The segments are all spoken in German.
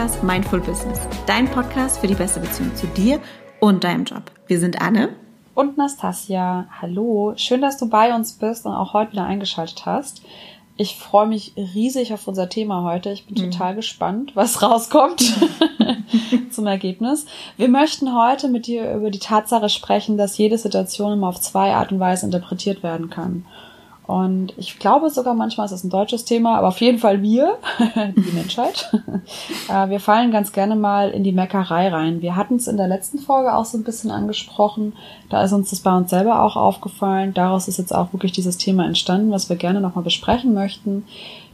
Podcast Mindful Business, dein Podcast für die beste Beziehung zu dir und deinem Job. Wir sind Anne und Nastasia. Hallo, schön, dass du bei uns bist und auch heute wieder eingeschaltet hast. Ich freue mich riesig auf unser Thema heute. Ich bin mhm. total gespannt, was rauskommt zum Ergebnis. Wir möchten heute mit dir über die Tatsache sprechen, dass jede Situation immer auf zwei Art und Weise interpretiert werden kann. Und ich glaube sogar manchmal ist es ein deutsches Thema, aber auf jeden Fall wir, die Menschheit. Äh, wir fallen ganz gerne mal in die Meckerei rein. Wir hatten es in der letzten Folge auch so ein bisschen angesprochen. Da ist uns das bei uns selber auch aufgefallen. Daraus ist jetzt auch wirklich dieses Thema entstanden, was wir gerne nochmal besprechen möchten.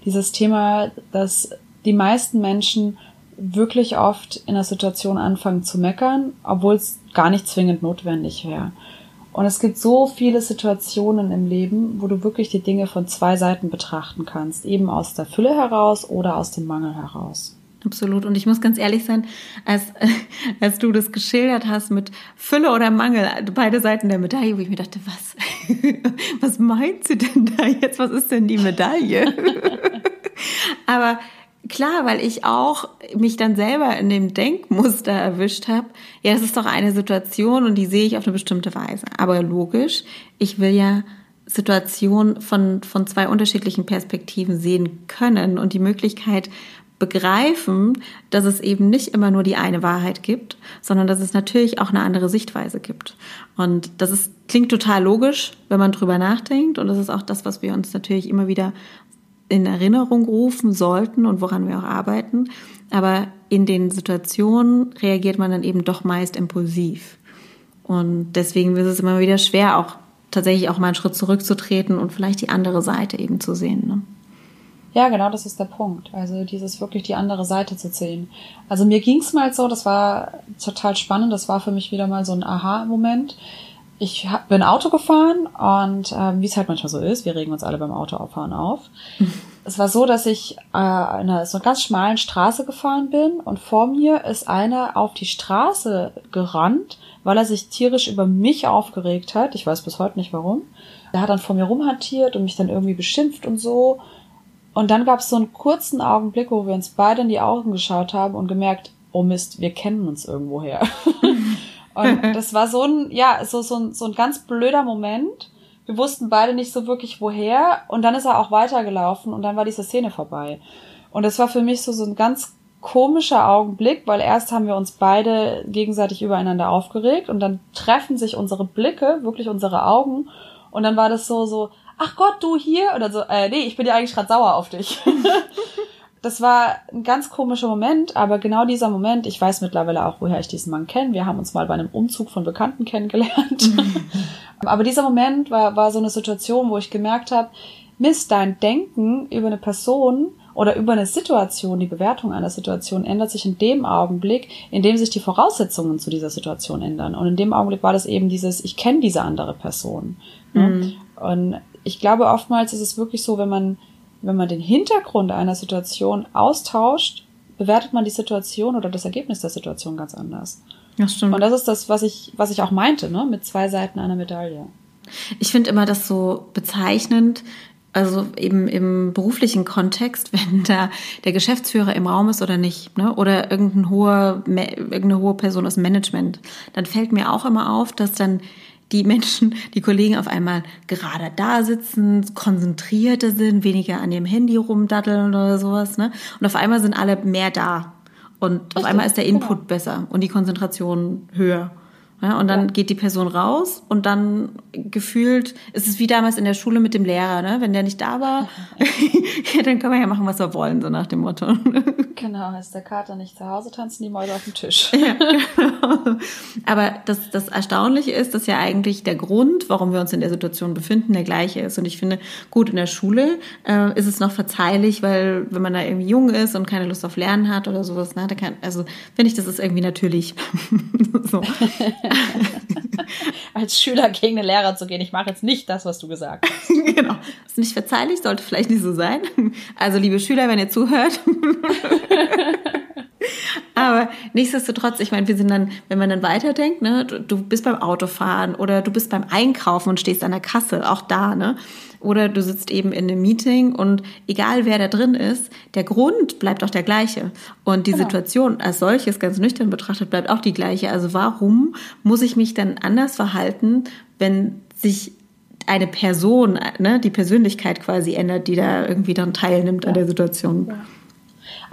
Dieses Thema, dass die meisten Menschen wirklich oft in der Situation anfangen zu meckern, obwohl es gar nicht zwingend notwendig wäre. Und es gibt so viele Situationen im Leben, wo du wirklich die Dinge von zwei Seiten betrachten kannst. Eben aus der Fülle heraus oder aus dem Mangel heraus. Absolut. Und ich muss ganz ehrlich sein, als, als du das geschildert hast mit Fülle oder Mangel, beide Seiten der Medaille, wo ich mir dachte, was, was meint sie denn da jetzt? Was ist denn die Medaille? Aber klar, weil ich auch mich dann selber in dem Denkmuster erwischt habe. Ja, das ist doch eine Situation und die sehe ich auf eine bestimmte Weise. Aber logisch, ich will ja Situationen von, von zwei unterschiedlichen Perspektiven sehen können und die Möglichkeit begreifen, dass es eben nicht immer nur die eine Wahrheit gibt, sondern dass es natürlich auch eine andere Sichtweise gibt. Und das ist, klingt total logisch, wenn man drüber nachdenkt. Und das ist auch das, was wir uns natürlich immer wieder in Erinnerung rufen sollten und woran wir auch arbeiten. Aber in den Situationen reagiert man dann eben doch meist impulsiv. Und deswegen ist es immer wieder schwer, auch tatsächlich auch mal einen Schritt zurückzutreten und vielleicht die andere Seite eben zu sehen. Ne? Ja, genau, das ist der Punkt. Also dieses wirklich die andere Seite zu sehen. Also mir ging es mal so, das war total spannend, das war für mich wieder mal so ein Aha-Moment ich bin Auto gefahren und äh, wie es halt manchmal so ist, wir regen uns alle beim Autofahren auf. es war so, dass ich äh, in einer so einer ganz schmalen Straße gefahren bin und vor mir ist einer auf die Straße gerannt, weil er sich tierisch über mich aufgeregt hat. Ich weiß bis heute nicht warum. Er hat dann vor mir rumhantiert und mich dann irgendwie beschimpft und so. Und dann gab es so einen kurzen Augenblick, wo wir uns beide in die Augen geschaut haben und gemerkt, oh Mist, wir kennen uns irgendwoher. Und das war so ein, ja, so, so, ein, so ein ganz blöder Moment. Wir wussten beide nicht so wirklich woher. Und dann ist er auch weitergelaufen und dann war diese Szene vorbei. Und das war für mich so, so ein ganz komischer Augenblick, weil erst haben wir uns beide gegenseitig übereinander aufgeregt und dann treffen sich unsere Blicke, wirklich unsere Augen. Und dann war das so, so, ach Gott, du hier? Oder so, äh, nee, ich bin ja eigentlich gerade sauer auf dich. das war ein ganz komischer Moment, aber genau dieser Moment, ich weiß mittlerweile auch, woher ich diesen Mann kenne. Wir haben uns mal bei einem Umzug von Bekannten kennengelernt. aber dieser Moment war, war so eine Situation, wo ich gemerkt habe, Mist, dein Denken über eine Person oder über eine Situation, die Bewertung einer Situation ändert sich in dem Augenblick, in dem sich die Voraussetzungen zu dieser Situation ändern. Und in dem Augenblick war das eben dieses, ich kenne diese andere Person. Mhm. Und ich glaube, oftmals ist es wirklich so, wenn man wenn man den Hintergrund einer Situation austauscht, bewertet man die Situation oder das Ergebnis der Situation ganz anders. Ja, stimmt. Und das ist das, was ich, was ich auch meinte, ne, mit zwei Seiten einer Medaille. Ich finde immer das so bezeichnend, also eben im beruflichen Kontext, wenn da der Geschäftsführer im Raum ist oder nicht, ne? oder irgendein hoher, irgendeine hohe Person aus Management, dann fällt mir auch immer auf, dass dann die Menschen, die Kollegen auf einmal gerade da sitzen, konzentrierter sind, weniger an dem Handy rumdaddeln oder sowas, ne? Und auf einmal sind alle mehr da. Und Richtig, auf einmal ist der Input genau. besser und die Konzentration höher. Ja, und dann ja. geht die Person raus und dann gefühlt ist es wie damals in der Schule mit dem Lehrer, ne? Wenn der nicht da war, ja, dann können wir ja machen, was wir wollen, so nach dem Motto. genau, ist der Kater nicht zu Hause, tanzen die Mäuse auf dem Tisch. ja, genau. Aber das, das Erstaunliche ist, dass ja eigentlich der Grund, warum wir uns in der Situation befinden, der gleiche ist. Und ich finde, gut, in der Schule äh, ist es noch verzeihlich, weil wenn man da irgendwie jung ist und keine Lust auf Lernen hat oder sowas, ne, da kann, also finde ich, das ist irgendwie natürlich. so. Als Schüler gegen den Lehrer zu gehen, ich mache jetzt nicht das, was du gesagt hast. genau. Das ist nicht verzeihlich, sollte vielleicht nicht so sein. Also, liebe Schüler, wenn ihr zuhört. Aber nichtsdestotrotz, ich meine, wir sind dann, wenn man dann weiterdenkt, ne, du, du bist beim Autofahren oder du bist beim Einkaufen und stehst an der Kasse, auch da, ne? Oder du sitzt eben in einem Meeting und egal wer da drin ist, der Grund bleibt auch der gleiche. Und die genau. Situation als solches, ganz nüchtern betrachtet, bleibt auch die gleiche. Also warum muss ich mich dann anders verhalten, wenn sich eine Person, ne, die Persönlichkeit quasi ändert, die da irgendwie dann teilnimmt ja. an der Situation? Ja.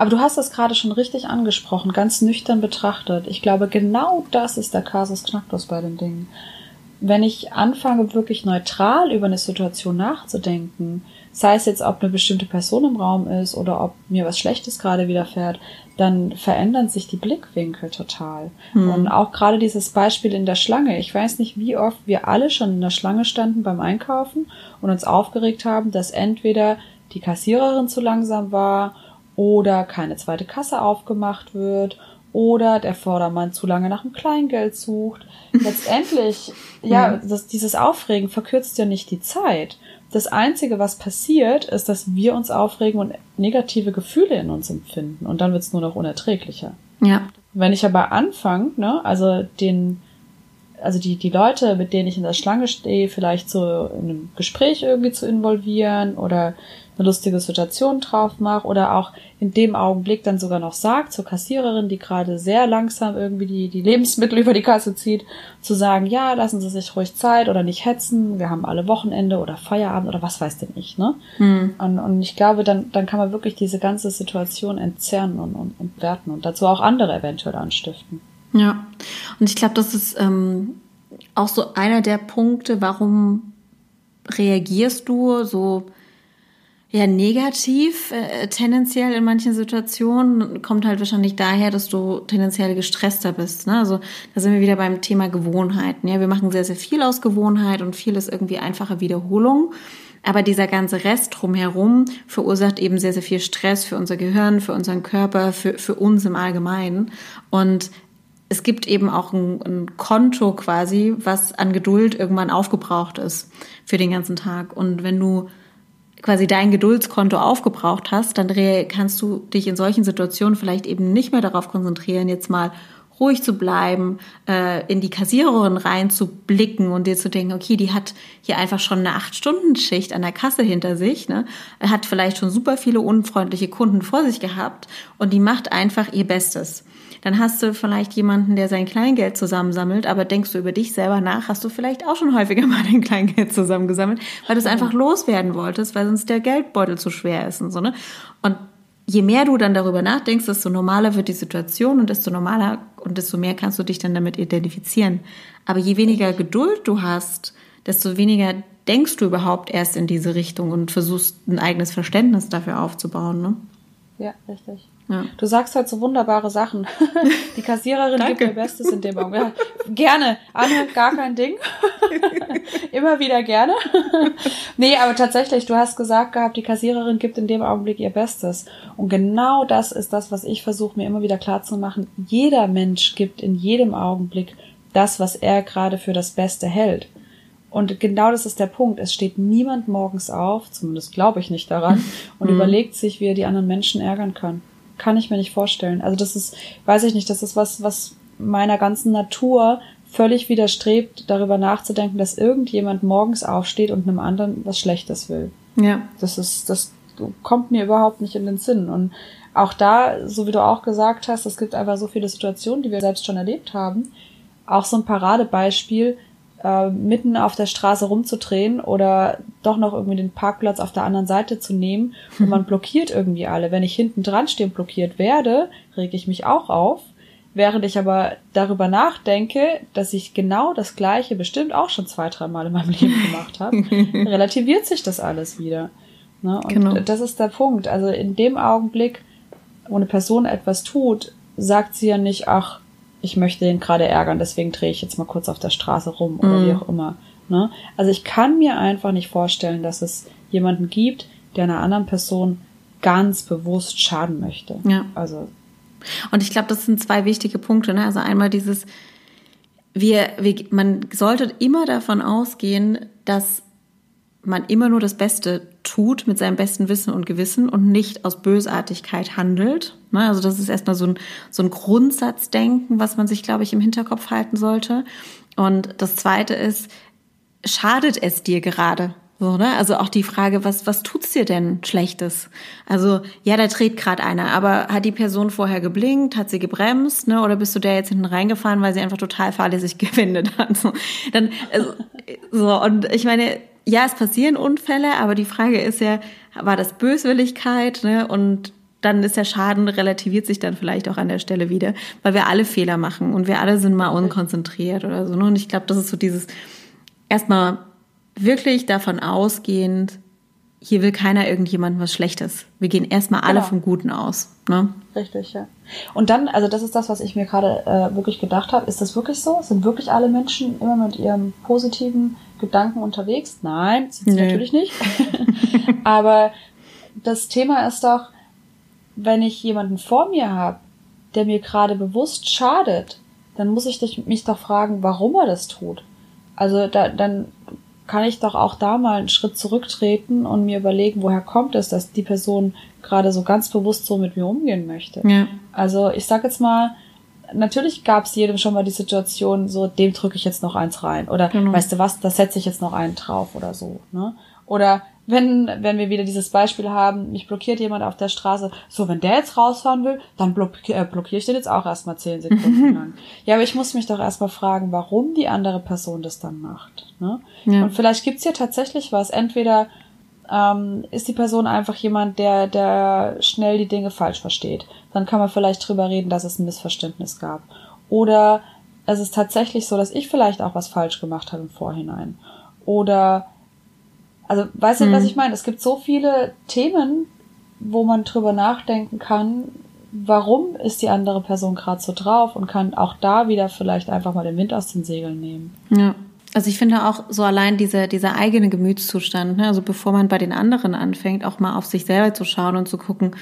Aber du hast das gerade schon richtig angesprochen, ganz nüchtern betrachtet. Ich glaube, genau das ist der Kasus Knacktus bei den Dingen. Wenn ich anfange, wirklich neutral über eine Situation nachzudenken, sei es jetzt, ob eine bestimmte Person im Raum ist oder ob mir was Schlechtes gerade widerfährt, dann verändern sich die Blickwinkel total. Mhm. Und auch gerade dieses Beispiel in der Schlange. Ich weiß nicht, wie oft wir alle schon in der Schlange standen beim Einkaufen und uns aufgeregt haben, dass entweder die Kassiererin zu langsam war oder keine zweite Kasse aufgemacht wird oder der Vordermann zu lange nach dem Kleingeld sucht. Letztendlich, ja, das, dieses Aufregen verkürzt ja nicht die Zeit. Das Einzige, was passiert, ist, dass wir uns aufregen und negative Gefühle in uns empfinden. Und dann wird's nur noch unerträglicher. Ja. Wenn ich aber anfange, ne, also den, also die, die Leute, mit denen ich in der Schlange stehe, vielleicht so in einem Gespräch irgendwie zu involvieren oder eine lustige Situation drauf mache oder auch in dem Augenblick dann sogar noch sagt zur Kassiererin, die gerade sehr langsam irgendwie die, die Lebensmittel über die Kasse zieht, zu sagen, ja, lassen Sie sich ruhig Zeit oder nicht hetzen, wir haben alle Wochenende oder Feierabend oder was weiß denn ich, ne? Hm. Und, und ich glaube, dann, dann kann man wirklich diese ganze Situation entzerren und, und, und werten und dazu auch andere eventuell anstiften. Ja, und ich glaube, das ist ähm, auch so einer der Punkte, warum reagierst du so ja, negativ, äh, tendenziell in manchen Situationen, kommt halt wahrscheinlich daher, dass du tendenziell gestresster bist. Ne? Also da sind wir wieder beim Thema Gewohnheiten. Ja, wir machen sehr, sehr viel aus Gewohnheit und viel ist irgendwie einfache Wiederholung. Aber dieser ganze Rest drumherum verursacht eben sehr, sehr viel Stress für unser Gehirn, für unseren Körper, für, für uns im Allgemeinen. Und es gibt eben auch ein, ein Konto quasi, was an Geduld irgendwann aufgebraucht ist für den ganzen Tag. Und wenn du quasi dein Geduldskonto aufgebraucht hast, dann kannst du dich in solchen Situationen vielleicht eben nicht mehr darauf konzentrieren, jetzt mal ruhig zu bleiben, äh, in die Kassiererin reinzublicken und dir zu denken, okay, die hat hier einfach schon eine Acht-Stunden-Schicht an der Kasse hinter sich, ne? hat vielleicht schon super viele unfreundliche Kunden vor sich gehabt und die macht einfach ihr Bestes. Dann hast du vielleicht jemanden, der sein Kleingeld zusammensammelt, aber denkst du über dich selber nach, hast du vielleicht auch schon häufiger mal dein Kleingeld zusammengesammelt, weil du es einfach loswerden wolltest, weil sonst der Geldbeutel zu schwer ist und so, ne? Und je mehr du dann darüber nachdenkst, desto normaler wird die Situation und desto normaler und desto mehr kannst du dich dann damit identifizieren. Aber je weniger Geduld du hast, desto weniger denkst du überhaupt erst in diese Richtung und versuchst ein eigenes Verständnis dafür aufzubauen. Ne? Ja, richtig. Ja. Du sagst halt so wunderbare Sachen. Die Kassiererin gibt ihr Bestes in dem Augenblick. Ja, gerne. Anne, gar kein Ding. Immer wieder gerne. nee, aber tatsächlich, du hast gesagt gehabt, die Kassiererin gibt in dem Augenblick ihr Bestes. Und genau das ist das, was ich versuche mir immer wieder klar zu machen. Jeder Mensch gibt in jedem Augenblick das, was er gerade für das Beste hält. Und genau das ist der Punkt. Es steht niemand morgens auf, zumindest glaube ich nicht daran, und mhm. überlegt sich, wie er die anderen Menschen ärgern kann. Kann ich mir nicht vorstellen. Also das ist, weiß ich nicht, das ist was, was meiner ganzen Natur völlig widerstrebt, darüber nachzudenken, dass irgendjemand morgens aufsteht und einem anderen was Schlechtes will. Ja. Das ist, das kommt mir überhaupt nicht in den Sinn. Und auch da, so wie du auch gesagt hast, es gibt einfach so viele Situationen, die wir selbst schon erlebt haben. Auch so ein Paradebeispiel, äh, mitten auf der Straße rumzudrehen oder doch noch irgendwie den Parkplatz auf der anderen Seite zu nehmen und man blockiert irgendwie alle. Wenn ich hinten dran stehe und blockiert werde, rege ich mich auch auf. Während ich aber darüber nachdenke, dass ich genau das Gleiche bestimmt auch schon zwei, drei Mal in meinem Leben gemacht habe, relativiert sich das alles wieder. Ne? Und genau. das ist der Punkt. Also in dem Augenblick, wo eine Person etwas tut, sagt sie ja nicht, ach, ich möchte den gerade ärgern, deswegen drehe ich jetzt mal kurz auf der Straße rum oder mm. wie auch immer. Ne? Also ich kann mir einfach nicht vorstellen, dass es jemanden gibt, der einer anderen Person ganz bewusst schaden möchte. Ja. Also. Und ich glaube, das sind zwei wichtige Punkte. Ne? Also einmal dieses, wir, wir, man sollte immer davon ausgehen, dass man immer nur das Beste tut mit seinem besten Wissen und Gewissen und nicht aus Bösartigkeit handelt. Ne, also das ist erstmal so ein, so ein Grundsatzdenken, was man sich, glaube ich, im Hinterkopf halten sollte. Und das Zweite ist, schadet es dir gerade? So, ne? Also auch die Frage, was, was tut's dir denn Schlechtes? Also, ja, da dreht gerade einer, aber hat die Person vorher geblinkt, hat sie gebremst, ne? Oder bist du der jetzt hinten reingefahren, weil sie einfach total fahrlässig gewendet hat? So, dann, also, so, und ich meine, ja, es passieren Unfälle, aber die Frage ist ja, war das Böswilligkeit, ne? Und dann ist der Schaden relativiert sich dann vielleicht auch an der Stelle wieder, weil wir alle Fehler machen und wir alle sind mal unkonzentriert oder so. Ne? Und ich glaube, das ist so dieses erstmal wirklich davon ausgehend, hier will keiner irgendjemandem was Schlechtes. Wir gehen erstmal alle genau. vom Guten aus. Ne? Richtig, ja. Und dann, also das ist das, was ich mir gerade äh, wirklich gedacht habe. Ist das wirklich so? Sind wirklich alle Menschen immer mit ihrem positiven Gedanken unterwegs? Nein, sie natürlich nicht. Aber das Thema ist doch, wenn ich jemanden vor mir habe, der mir gerade bewusst schadet, dann muss ich mich doch fragen, warum er das tut. Also da, dann kann ich doch auch da mal einen Schritt zurücktreten und mir überlegen, woher kommt es, dass die Person gerade so ganz bewusst so mit mir umgehen möchte. Ja. Also ich sag jetzt mal, natürlich gab es jedem schon mal die Situation, so dem drücke ich jetzt noch eins rein oder genau. weißt du was, da setze ich jetzt noch einen drauf oder so. Ne? Oder wenn, wenn wir wieder dieses Beispiel haben, mich blockiert jemand auf der Straße, so, wenn der jetzt rausfahren will, dann blockiere äh, blockier ich den jetzt auch erstmal zehn Sekunden lang. Ja, aber ich muss mich doch erstmal fragen, warum die andere Person das dann macht. Ne? Ja. Und vielleicht gibt's hier tatsächlich was. Entweder ähm, ist die Person einfach jemand, der, der schnell die Dinge falsch versteht. Dann kann man vielleicht drüber reden, dass es ein Missverständnis gab. Oder es ist tatsächlich so, dass ich vielleicht auch was falsch gemacht habe im Vorhinein. Oder also, weißt du, hm. was ich meine? Es gibt so viele Themen, wo man drüber nachdenken kann, warum ist die andere Person gerade so drauf und kann auch da wieder vielleicht einfach mal den Wind aus den Segeln nehmen. Ja. Also ich finde auch so allein dieser, dieser eigene Gemütszustand, ne? also bevor man bei den anderen anfängt, auch mal auf sich selber zu schauen und zu gucken,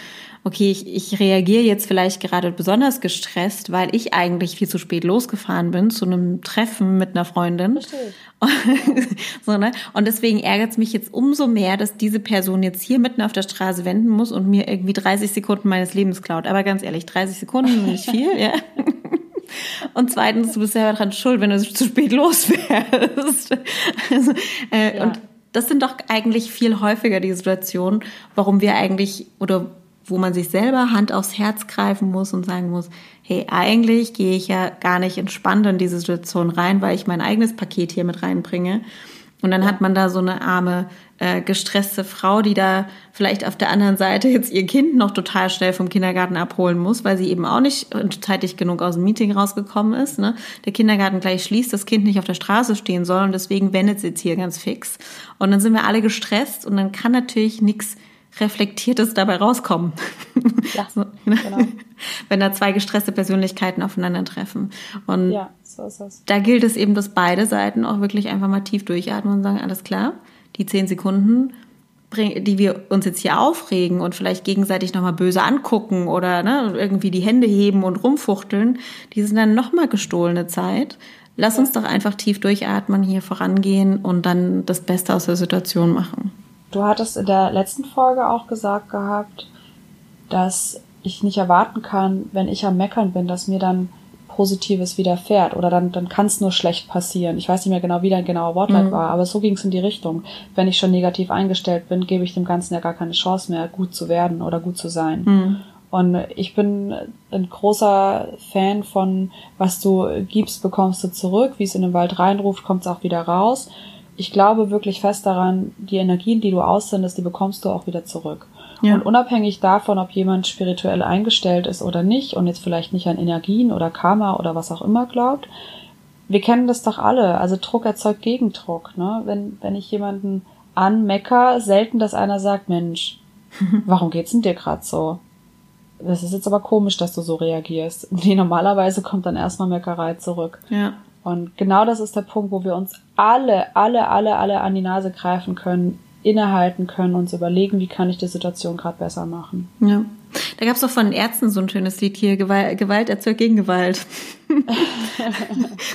okay, ich, ich reagiere jetzt vielleicht gerade besonders gestresst, weil ich eigentlich viel zu spät losgefahren bin zu einem Treffen mit einer Freundin. so, ne? Und deswegen ärgert es mich jetzt umso mehr, dass diese Person jetzt hier mitten auf der Straße wenden muss und mir irgendwie 30 Sekunden meines Lebens klaut. Aber ganz ehrlich, 30 Sekunden sind nicht viel, ja. Und zweitens, du bist selber dran schuld, wenn du zu spät losfährst. Also, äh, ja. Und das sind doch eigentlich viel häufiger die Situationen, warum wir eigentlich oder wo man sich selber Hand aufs Herz greifen muss und sagen muss, hey, eigentlich gehe ich ja gar nicht entspannt in diese Situation rein, weil ich mein eigenes Paket hier mit reinbringe. Und dann hat man da so eine arme, äh, gestresste Frau, die da vielleicht auf der anderen Seite jetzt ihr Kind noch total schnell vom Kindergarten abholen muss, weil sie eben auch nicht zeitig genug aus dem Meeting rausgekommen ist. Ne? Der Kindergarten gleich schließt, das Kind nicht auf der Straße stehen soll und deswegen wendet sie jetzt hier ganz fix. Und dann sind wir alle gestresst und dann kann natürlich nichts Reflektiertes dabei rauskommen. Ja, so, ne? genau. Wenn da zwei gestresste Persönlichkeiten aufeinandertreffen. Und ja, so ist es. da gilt es eben, dass beide Seiten auch wirklich einfach mal tief durchatmen und sagen, alles klar, die zehn Sekunden, die wir uns jetzt hier aufregen und vielleicht gegenseitig nochmal böse angucken oder ne, irgendwie die Hände heben und rumfuchteln, die sind dann nochmal gestohlene Zeit. Lass uns doch einfach tief durchatmen, hier vorangehen und dann das Beste aus der Situation machen. Du hattest in der letzten Folge auch gesagt gehabt, dass ich nicht erwarten kann, wenn ich am Meckern bin, dass mir dann Positives widerfährt oder dann, dann kann es nur schlecht passieren. Ich weiß nicht mehr genau, wie dein genauer Wortlaut mhm. war, aber so ging es in die Richtung. Wenn ich schon negativ eingestellt bin, gebe ich dem Ganzen ja gar keine Chance mehr, gut zu werden oder gut zu sein. Mhm. Und ich bin ein großer Fan von, was du gibst, bekommst du zurück. Wie es in den Wald reinruft, kommt es auch wieder raus ich glaube wirklich fest daran, die Energien, die du aussendest, die bekommst du auch wieder zurück. Ja. Und unabhängig davon, ob jemand spirituell eingestellt ist oder nicht und jetzt vielleicht nicht an Energien oder Karma oder was auch immer glaubt, wir kennen das doch alle. Also Druck erzeugt Gegendruck. Ne? Wenn, wenn ich jemanden anmecker, selten, dass einer sagt, Mensch, warum geht's denn dir gerade so? Das ist jetzt aber komisch, dass du so reagierst. Nee, normalerweise kommt dann erstmal Meckerei zurück. Ja. Und genau das ist der Punkt, wo wir uns alle, alle, alle, alle an die Nase greifen können. innehalten können, uns überlegen, wie kann ich die Situation gerade besser machen. Ja. Da gab es doch von den Ärzten so ein schönes Lied hier, Gewalt, Gewalt erzeugt Gegengewalt.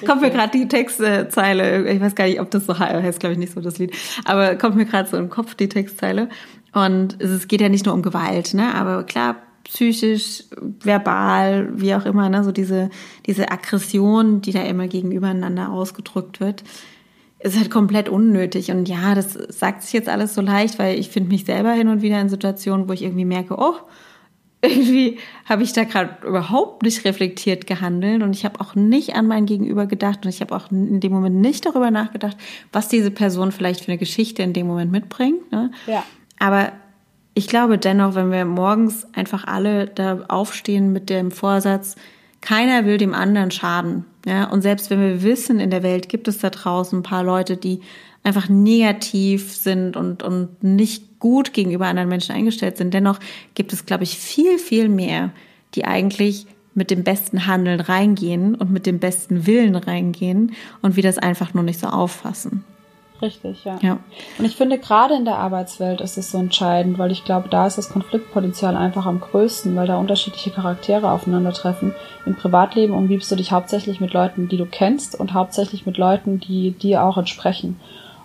kommt mir gerade die Textzeile, ich weiß gar nicht, ob das so heißt, glaube ich nicht so das Lied, aber kommt mir gerade so im Kopf die Textzeile. Und es geht ja nicht nur um Gewalt, ne? Aber klar, psychisch, verbal, wie auch immer, ne? So diese, diese Aggression, die da immer gegenübereinander ausgedrückt wird ist halt komplett unnötig. Und ja, das sagt sich jetzt alles so leicht, weil ich finde mich selber hin und wieder in Situationen, wo ich irgendwie merke, oh, irgendwie habe ich da gerade überhaupt nicht reflektiert gehandelt und ich habe auch nicht an mein Gegenüber gedacht und ich habe auch in dem Moment nicht darüber nachgedacht, was diese Person vielleicht für eine Geschichte in dem Moment mitbringt. Ne? Ja. Aber ich glaube dennoch, wenn wir morgens einfach alle da aufstehen mit dem Vorsatz, keiner will dem anderen schaden. Ja, und selbst wenn wir wissen, in der Welt gibt es da draußen ein paar Leute, die einfach negativ sind und, und nicht gut gegenüber anderen Menschen eingestellt sind, dennoch gibt es, glaube ich, viel, viel mehr, die eigentlich mit dem besten Handeln reingehen und mit dem besten Willen reingehen und wir das einfach nur nicht so auffassen. Richtig, ja. ja. Und ich finde, gerade in der Arbeitswelt ist es so entscheidend, weil ich glaube, da ist das Konfliktpotenzial einfach am größten, weil da unterschiedliche Charaktere aufeinandertreffen. Im Privatleben umgibst du dich hauptsächlich mit Leuten, die du kennst und hauptsächlich mit Leuten, die dir auch entsprechen.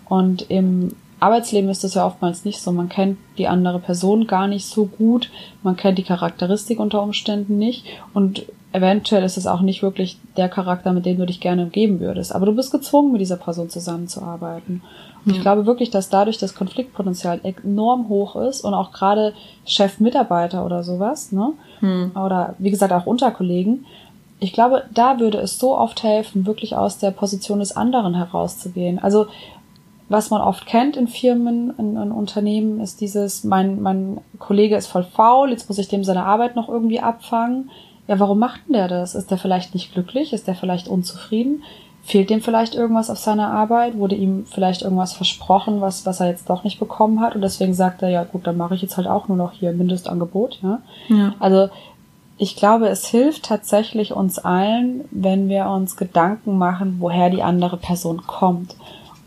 Und im Arbeitsleben ist das ja oftmals nicht so. Man kennt die andere Person gar nicht so gut, man kennt die Charakteristik unter Umständen nicht und eventuell ist es auch nicht wirklich der Charakter, mit dem du dich gerne umgeben würdest. Aber du bist gezwungen, mit dieser Person zusammenzuarbeiten. Und ja. ich glaube wirklich, dass dadurch das Konfliktpotenzial enorm hoch ist und auch gerade Chef-Mitarbeiter oder sowas, ne? Hm. Oder wie gesagt auch Unterkollegen. Ich glaube, da würde es so oft helfen, wirklich aus der Position des anderen herauszugehen. Also was man oft kennt in Firmen, in, in, Unternehmen, ist dieses, mein, mein Kollege ist voll faul, jetzt muss ich dem seine Arbeit noch irgendwie abfangen ja, warum macht denn der das? Ist der vielleicht nicht glücklich? Ist der vielleicht unzufrieden? Fehlt dem vielleicht irgendwas auf seiner Arbeit? Wurde ihm vielleicht irgendwas versprochen, was, was er jetzt doch nicht bekommen hat? Und deswegen sagt er, ja gut, dann mache ich jetzt halt auch nur noch hier Mindestangebot. Ja? ja. Also ich glaube, es hilft tatsächlich uns allen, wenn wir uns Gedanken machen, woher die andere Person kommt.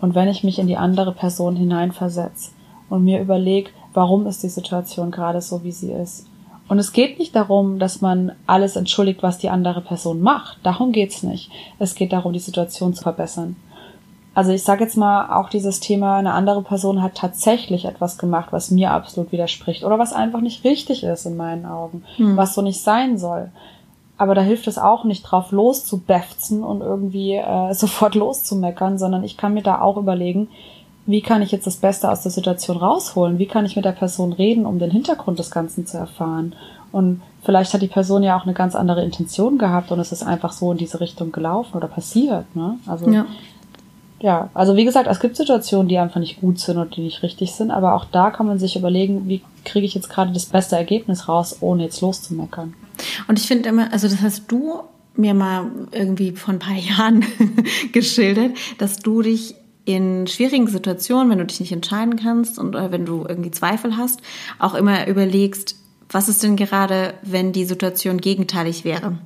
Und wenn ich mich in die andere Person hineinversetze und mir überlege, warum ist die Situation gerade so, wie sie ist und es geht nicht darum, dass man alles entschuldigt, was die andere Person macht. Darum geht's nicht. Es geht darum, die Situation zu verbessern. Also ich sage jetzt mal auch dieses Thema, eine andere Person hat tatsächlich etwas gemacht, was mir absolut widerspricht oder was einfach nicht richtig ist in meinen Augen, hm. was so nicht sein soll. Aber da hilft es auch nicht drauf loszubefzen und irgendwie äh, sofort loszumeckern, sondern ich kann mir da auch überlegen, wie kann ich jetzt das Beste aus der Situation rausholen? Wie kann ich mit der Person reden, um den Hintergrund des Ganzen zu erfahren? Und vielleicht hat die Person ja auch eine ganz andere Intention gehabt und es ist einfach so in diese Richtung gelaufen oder passiert. Ne? Also ja. ja, also wie gesagt, es gibt Situationen, die einfach nicht gut sind und die nicht richtig sind, aber auch da kann man sich überlegen, wie kriege ich jetzt gerade das beste Ergebnis raus, ohne jetzt loszumeckern. Und ich finde immer, also das hast du mir mal irgendwie vor ein paar Jahren geschildert, dass du dich in schwierigen Situationen, wenn du dich nicht entscheiden kannst und oder wenn du irgendwie Zweifel hast, auch immer überlegst, was ist denn gerade, wenn die Situation gegenteilig wäre?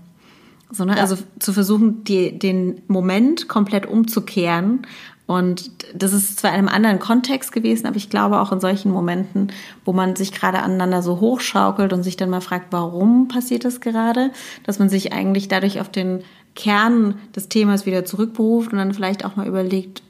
So, ne? Ja. Also zu versuchen, die, den Moment komplett umzukehren. Und das ist zwar in einem anderen Kontext gewesen, aber ich glaube auch in solchen Momenten, wo man sich gerade aneinander so hochschaukelt und sich dann mal fragt, warum passiert das gerade, dass man sich eigentlich dadurch auf den Kern des Themas wieder zurückberuft und dann vielleicht auch mal überlegt,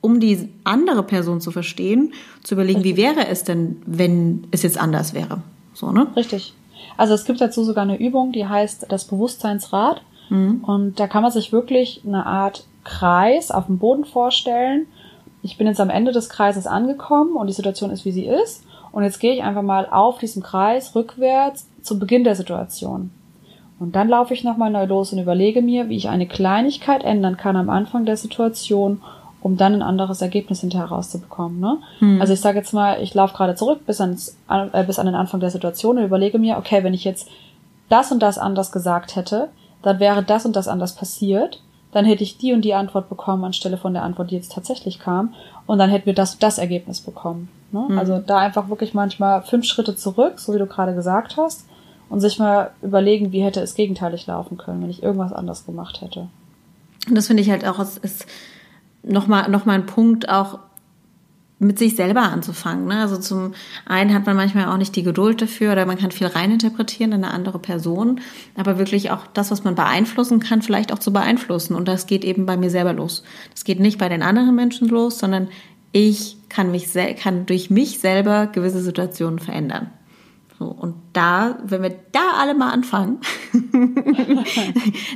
um die andere Person zu verstehen, zu überlegen, Richtig. wie wäre es denn, wenn es jetzt anders wäre. So, ne? Richtig. Also es gibt dazu sogar eine Übung, die heißt das Bewusstseinsrad. Mhm. Und da kann man sich wirklich eine Art Kreis auf dem Boden vorstellen. Ich bin jetzt am Ende des Kreises angekommen und die Situation ist, wie sie ist. Und jetzt gehe ich einfach mal auf diesem Kreis rückwärts zum Beginn der Situation. Und dann laufe ich nochmal neu los und überlege mir, wie ich eine Kleinigkeit ändern kann am Anfang der Situation, um dann ein anderes Ergebnis hinterher rauszubekommen. Ne? Hm. Also ich sage jetzt mal, ich laufe gerade zurück bis, ans, äh, bis an den Anfang der Situation und überlege mir, okay, wenn ich jetzt das und das anders gesagt hätte, dann wäre das und das anders passiert, dann hätte ich die und die Antwort bekommen anstelle von der Antwort, die jetzt tatsächlich kam, und dann hätten wir das das Ergebnis bekommen. Ne? Hm. Also da einfach wirklich manchmal fünf Schritte zurück, so wie du gerade gesagt hast, und sich mal überlegen, wie hätte es gegenteilig laufen können, wenn ich irgendwas anders gemacht hätte. Und das finde ich halt auch, es ist nochmal noch mal ein Punkt auch, mit sich selber anzufangen. Ne? Also zum einen hat man manchmal auch nicht die Geduld dafür oder man kann viel reininterpretieren in eine andere Person, aber wirklich auch das, was man beeinflussen kann, vielleicht auch zu beeinflussen. Und das geht eben bei mir selber los. Das geht nicht bei den anderen Menschen los, sondern ich kann mich kann durch mich selber gewisse Situationen verändern. So, und da, wenn wir da alle mal anfangen,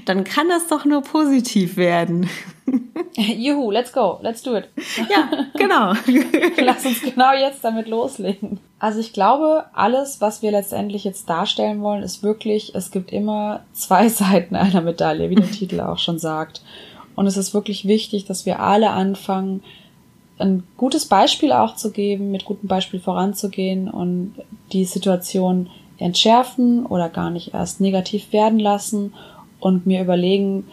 dann kann das doch nur positiv werden. Juhu, let's go, let's do it. Ja, genau. Lass uns genau jetzt damit loslegen. Also ich glaube, alles, was wir letztendlich jetzt darstellen wollen, ist wirklich, es gibt immer zwei Seiten einer Medaille, wie der Titel auch schon sagt. Und es ist wirklich wichtig, dass wir alle anfangen, ein gutes Beispiel auch zu geben, mit gutem Beispiel voranzugehen und die Situation entschärfen oder gar nicht erst negativ werden lassen und mir überlegen,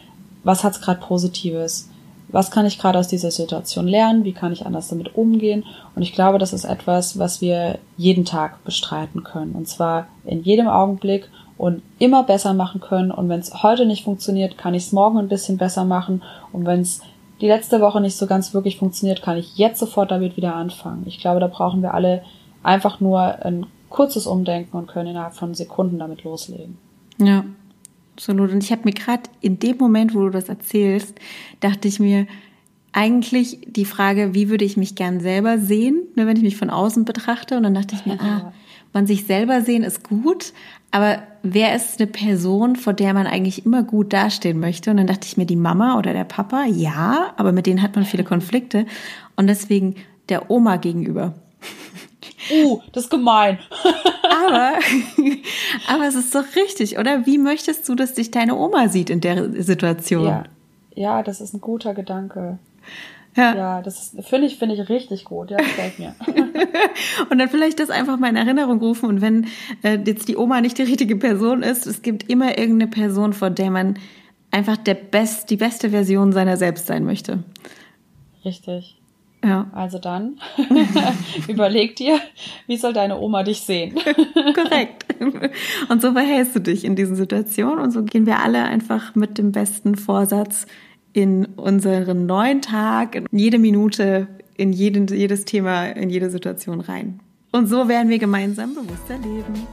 was hat's gerade Positives? Was kann ich gerade aus dieser Situation lernen? Wie kann ich anders damit umgehen? Und ich glaube, das ist etwas, was wir jeden Tag bestreiten können. Und zwar in jedem Augenblick und immer besser machen können. Und wenn es heute nicht funktioniert, kann ich es morgen ein bisschen besser machen. Und wenn es die letzte Woche nicht so ganz wirklich funktioniert, kann ich jetzt sofort damit wieder anfangen. Ich glaube, da brauchen wir alle einfach nur ein kurzes Umdenken und können innerhalb von Sekunden damit loslegen. Ja, absolut. Und ich habe mir gerade in dem Moment, wo du das erzählst, dachte ich mir, eigentlich die Frage, wie würde ich mich gern selber sehen, ne, wenn ich mich von außen betrachte. Und dann dachte ich mir, ah, man sich selber sehen ist gut, aber wer ist eine Person, vor der man eigentlich immer gut dastehen möchte? Und dann dachte ich mir, die Mama oder der Papa, ja, aber mit denen hat man viele Konflikte. Und deswegen der Oma gegenüber. Uh, das ist gemein. aber, aber es ist doch richtig, oder? Wie möchtest du, dass dich deine Oma sieht in der Situation? Ja, ja das ist ein guter Gedanke. Ja, ja das finde ich, finde ich richtig gut. Ja, gefällt mir. und dann vielleicht das einfach mal in Erinnerung rufen. Und wenn äh, jetzt die Oma nicht die richtige Person ist, es gibt immer irgendeine Person, vor der man einfach der best, die beste Version seiner selbst sein möchte. Richtig. Ja. Also dann überleg dir, wie soll deine Oma dich sehen? Korrekt. Und so verhältst du dich in diesen Situationen und so gehen wir alle einfach mit dem besten Vorsatz in unseren neuen Tag, in jede Minute, in jeden, jedes Thema, in jede Situation rein. Und so werden wir gemeinsam bewusster leben.